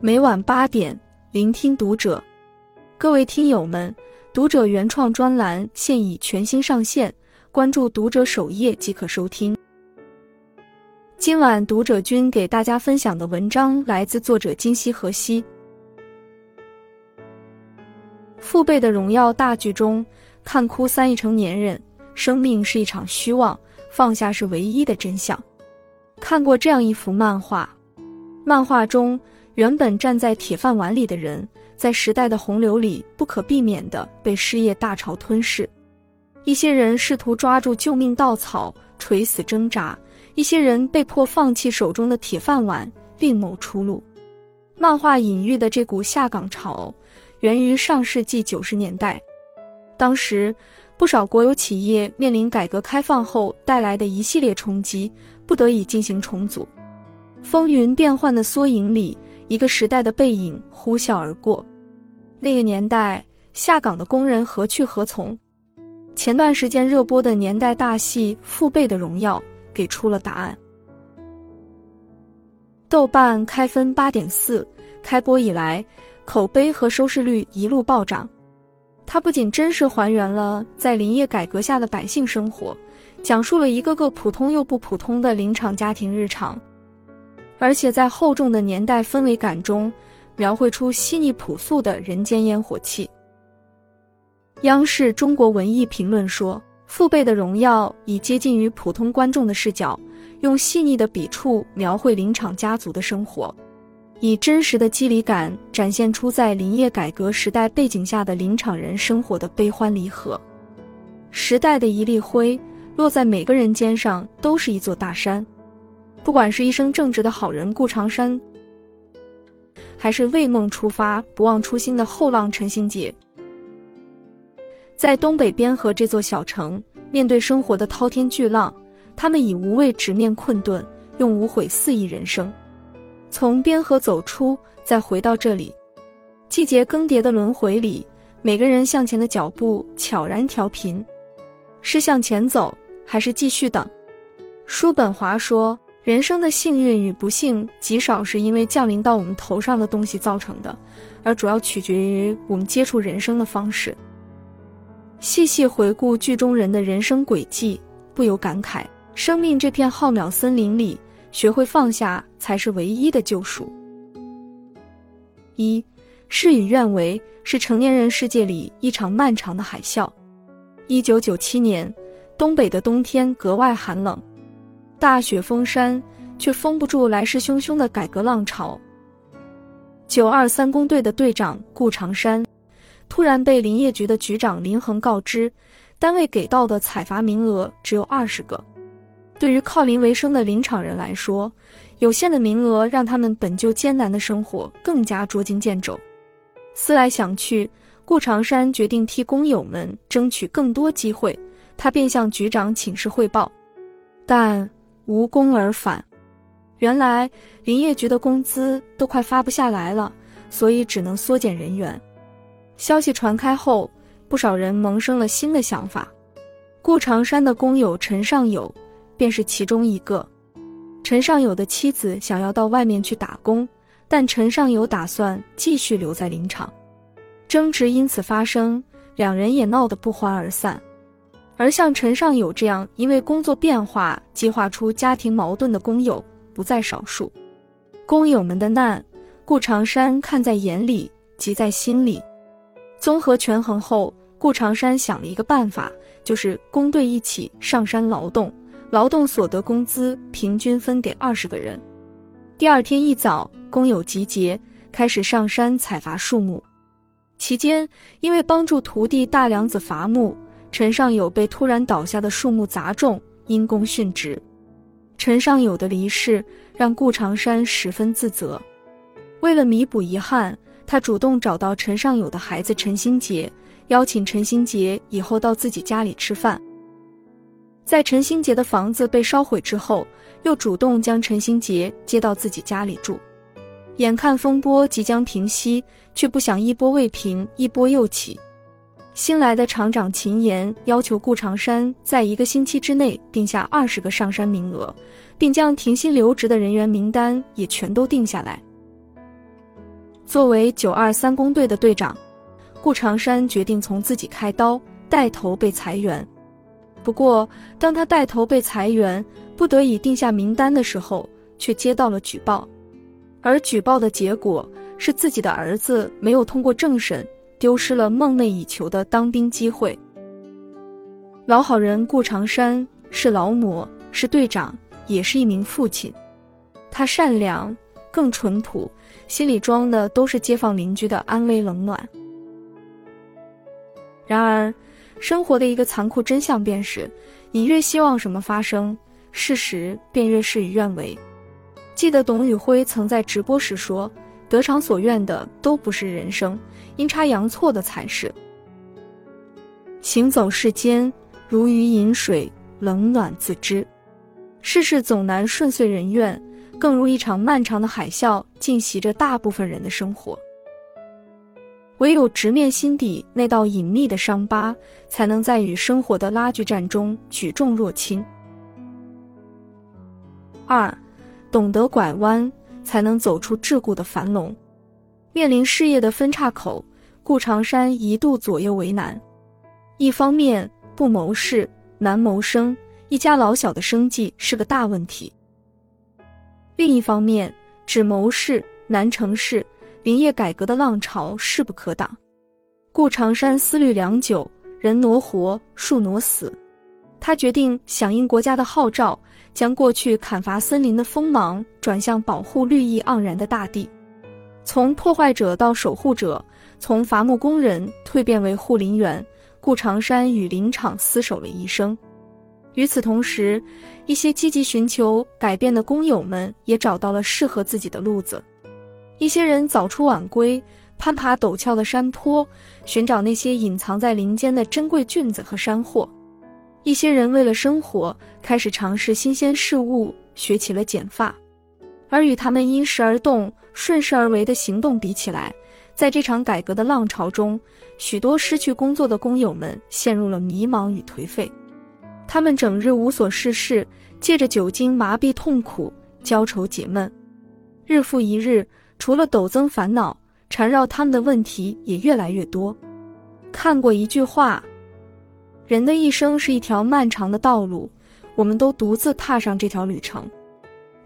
每晚八点，聆听读者。各位听友们，读者原创专栏现已全新上线，关注读者首页即可收听。今晚读者君给大家分享的文章来自作者金希河西。父辈的荣耀大剧中，看哭三亿成年人，生命是一场虚妄，放下是唯一的真相。看过这样一幅漫画，漫画中原本站在铁饭碗里的人，在时代的洪流里不可避免地被失业大潮吞噬。一些人试图抓住救命稻草，垂死挣扎；一些人被迫放弃手中的铁饭碗，另谋出路。漫画隐喻的这股下岗潮，源于上世纪九十年代，当时。不少国有企业面临改革开放后带来的一系列冲击，不得已进行重组。风云变幻的缩影里，一个时代的背影呼啸而过。那个年代，下岗的工人何去何从？前段时间热播的年代大戏《父辈的荣耀》给出了答案。豆瓣开分八点四，开播以来，口碑和收视率一路暴涨。它不仅真实还原了在林业改革下的百姓生活，讲述了一个个普通又不普通的林场家庭日常，而且在厚重的年代氛围感中，描绘出细腻朴素的人间烟火气。央视中国文艺评论说：“《父辈的荣耀》以接近于普通观众的视角，用细腻的笔触描绘林场家族的生活。”以真实的肌理感展现出在林业改革时代背景下的林场人生活的悲欢离合。时代的一粒灰落在每个人肩上，都是一座大山。不管是一生正直的好人顾长山，还是为梦出发、不忘初心的后浪陈新杰，在东北边河这座小城，面对生活的滔天巨浪，他们以无畏直面困顿，用无悔肆意人生。从边河走出，再回到这里，季节更迭的轮回里，每个人向前的脚步悄然调频，是向前走，还是继续等？叔本华说：“人生的幸运与不幸，极少是因为降临到我们头上的东西造成的，而主要取决于我们接触人生的方式。”细细回顾剧中人的人生轨迹，不由感慨：生命这片浩渺森林里。学会放下，才是唯一的救赎。一，事与愿违是成年人世界里一场漫长的海啸。一九九七年，东北的冬天格外寒冷，大雪封山，却封不住来势汹汹的改革浪潮。九二三工队的队长顾长山，突然被林业局的局长林恒告知，单位给到的采伐名额只有二十个。对于靠林为生的林场人来说，有限的名额让他们本就艰难的生活更加捉襟见肘。思来想去，顾长山决定替工友们争取更多机会。他便向局长请示汇报，但无功而返。原来林业局的工资都快发不下来了，所以只能缩减人员。消息传开后，不少人萌生了新的想法。顾长山的工友陈尚友。便是其中一个。陈尚友的妻子想要到外面去打工，但陈尚友打算继续留在林场，争执因此发生，两人也闹得不欢而散。而像陈尚友这样因为工作变化激化出家庭矛盾的工友不在少数。工友们的难，顾长山看在眼里，急在心里。综合权衡后，顾长山想了一个办法，就是工队一起上山劳动。劳动所得工资平均分给二十个人。第二天一早，工友集结，开始上山采伐树木。期间，因为帮助徒弟大梁子伐木，陈尚友被突然倒下的树木砸中，因公殉职。陈尚友的离世让顾长山十分自责。为了弥补遗憾，他主动找到陈尚友的孩子陈新杰，邀请陈新杰以后到自己家里吃饭。在陈新杰的房子被烧毁之后，又主动将陈新杰接到自己家里住。眼看风波即将平息，却不想一波未平，一波又起。新来的厂长秦岩要求顾长山在一个星期之内定下二十个上山名额，并将停薪留职的人员名单也全都定下来。作为九二三工队的队长，顾长山决定从自己开刀，带头被裁员。不过，当他带头被裁员，不得已定下名单的时候，却接到了举报，而举报的结果是自己的儿子没有通过政审，丢失了梦寐以求的当兵机会。老好人顾长山是劳模，是队长，也是一名父亲。他善良，更淳朴，心里装的都是街坊邻居的安危冷暖。然而，生活的一个残酷真相便是，你越希望什么发生，事实便越事与愿违。记得董宇辉曾在直播时说：“得偿所愿的都不是人生，阴差阳错的才是。”行走世间。如鱼饮水，冷暖自知。世事总难顺遂人愿，更如一场漫长的海啸，浸袭着大部分人的生活。唯有直面心底那道隐秘的伤疤，才能在与生活的拉锯战中举重若轻。二，懂得拐弯，才能走出桎梏的樊笼。面临事业的分岔口，顾长山一度左右为难。一方面，不谋事难谋生，一家老小的生计是个大问题。另一方面，只谋事难成事，林业改革的浪潮势不可挡。顾长山思虑良久，人挪活，树挪死，他决定响应国家的号召，将过去砍伐森林的锋芒转向保护绿意盎然的大地，从破坏者到守护者，从伐木工人蜕变为护林员。顾长山与林场厮守了一生，与此同时，一些积极寻求改变的工友们也找到了适合自己的路子。一些人早出晚归，攀爬陡峭的山坡，寻找那些隐藏在林间的珍贵菌子和山货；一些人为了生活，开始尝试新鲜事物，学起了剪发。而与他们因时而动、顺势而为的行动比起来，在这场改革的浪潮中，许多失去工作的工友们陷入了迷茫与颓废。他们整日无所事事，借着酒精麻痹痛苦，浇愁解闷。日复一日，除了陡增烦恼，缠绕他们的问题也越来越多。看过一句话：“人的一生是一条漫长的道路，我们都独自踏上这条旅程。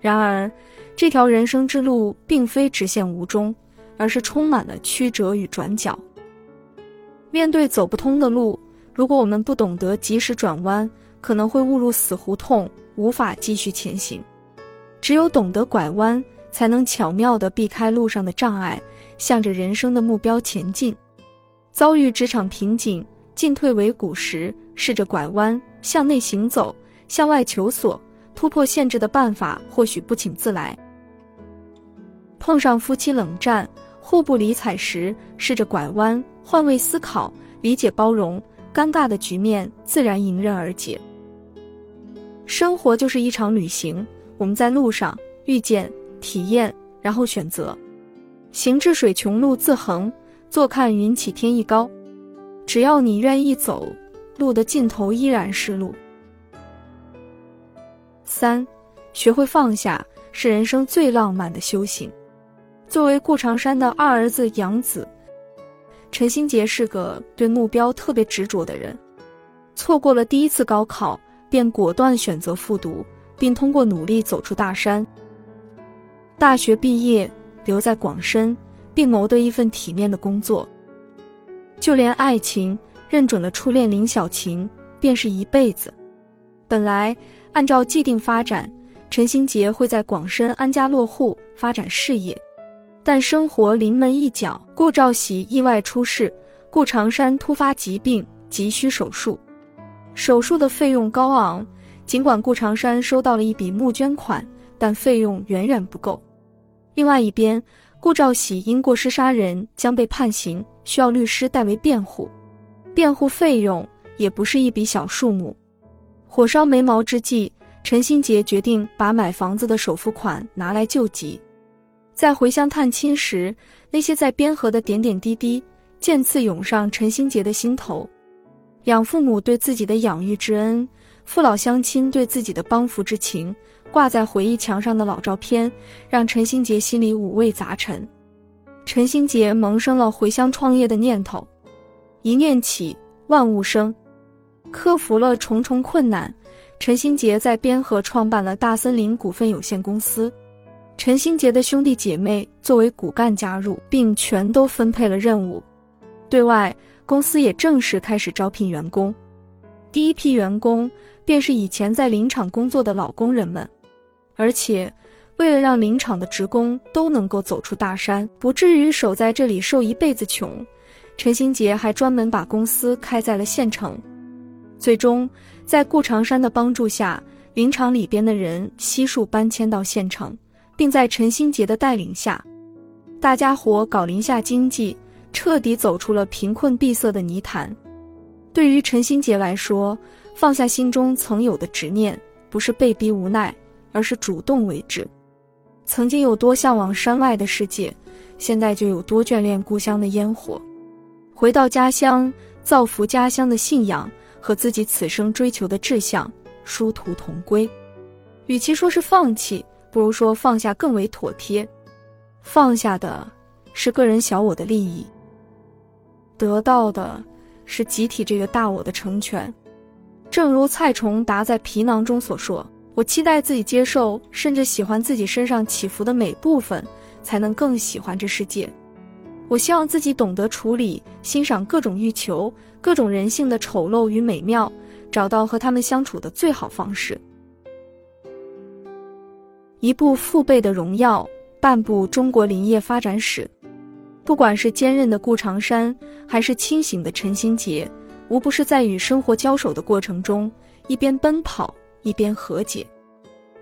然而，这条人生之路并非直线无终。”而是充满了曲折与转角。面对走不通的路，如果我们不懂得及时转弯，可能会误入死胡同，无法继续前行。只有懂得拐弯，才能巧妙地避开路上的障碍，向着人生的目标前进。遭遇职场瓶颈、进退维谷时，试着拐弯，向内行走，向外求索，突破限制的办法或许不请自来。碰上夫妻冷战。互不理睬时，试着拐弯，换位思考，理解包容，尴尬的局面自然迎刃而解。生活就是一场旅行，我们在路上遇见、体验，然后选择。行至水穷路自横，坐看云起天亦高。只要你愿意走，路的尽头依然是路。三，学会放下，是人生最浪漫的修行。作为顾长山的二儿子养子，陈新杰是个对目标特别执着的人。错过了第一次高考，便果断选择复读，并通过努力走出大山。大学毕业，留在广深，并谋得一份体面的工作。就连爱情，认准了初恋林小晴，便是一辈子。本来按照既定发展，陈新杰会在广深安家落户，发展事业。但生活临门一脚，顾兆喜意外出事，顾长山突发疾病，急需手术。手术的费用高昂，尽管顾长山收到了一笔募捐款，但费用远远不够。另外一边，顾兆喜因过失杀人将被判刑，需要律师代为辩护，辩护费用也不是一笔小数目。火烧眉毛之际，陈新杰决定把买房子的首付款拿来救急。在回乡探亲时，那些在边河的点点滴滴，渐次涌上陈新杰的心头。养父母对自己的养育之恩，父老乡亲对自己的帮扶之情，挂在回忆墙上的老照片，让陈新杰心里五味杂陈。陈新杰萌生了回乡创业的念头。一念起，万物生。克服了重重困难，陈新杰在边河创办了大森林股份有限公司。陈新杰的兄弟姐妹作为骨干加入，并全都分配了任务。对外，公司也正式开始招聘员工。第一批员工便是以前在林场工作的老工人们，而且为了让林场的职工都能够走出大山，不至于守在这里受一辈子穷，陈新杰还专门把公司开在了县城。最终，在顾长山的帮助下，林场里边的人悉数搬迁到县城，并在陈新杰的带领下，大家伙搞林下经济，彻底走出了贫困闭塞的泥潭。对于陈新杰来说，放下心中曾有的执念，不是被逼无奈，而是主动为之。曾经有多向往山外的世界，现在就有多眷恋故乡的烟火。回到家乡，造福家乡的信仰和自己此生追求的志向殊途同归。与其说是放弃，不如说放下更为妥帖。放下的是个人小我的利益，得到的。是集体这个大我的成全，正如蔡崇达在《皮囊》中所说：“我期待自己接受，甚至喜欢自己身上起伏的每部分，才能更喜欢这世界。我希望自己懂得处理、欣赏各种欲求、各种人性的丑陋与美妙，找到和他们相处的最好方式。”一部父辈的荣耀，半部中国林业发展史。不管是坚韧的顾长山，还是清醒的陈新杰，无不是在与生活交手的过程中，一边奔跑一边和解。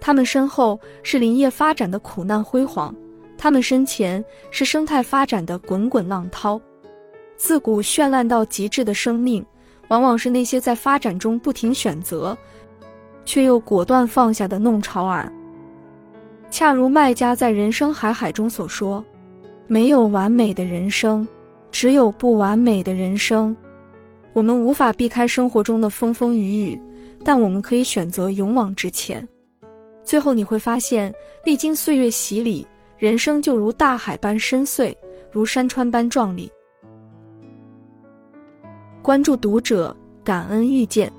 他们身后是林业发展的苦难辉煌，他们身前是生态发展的滚滚浪涛。自古绚烂到极致的生命，往往是那些在发展中不停选择，却又果断放下的弄潮儿。恰如麦家在《人生海海》中所说。没有完美的人生，只有不完美的人生。我们无法避开生活中的风风雨雨，但我们可以选择勇往直前。最后你会发现，历经岁月洗礼，人生就如大海般深邃，如山川般壮丽。关注读者，感恩遇见。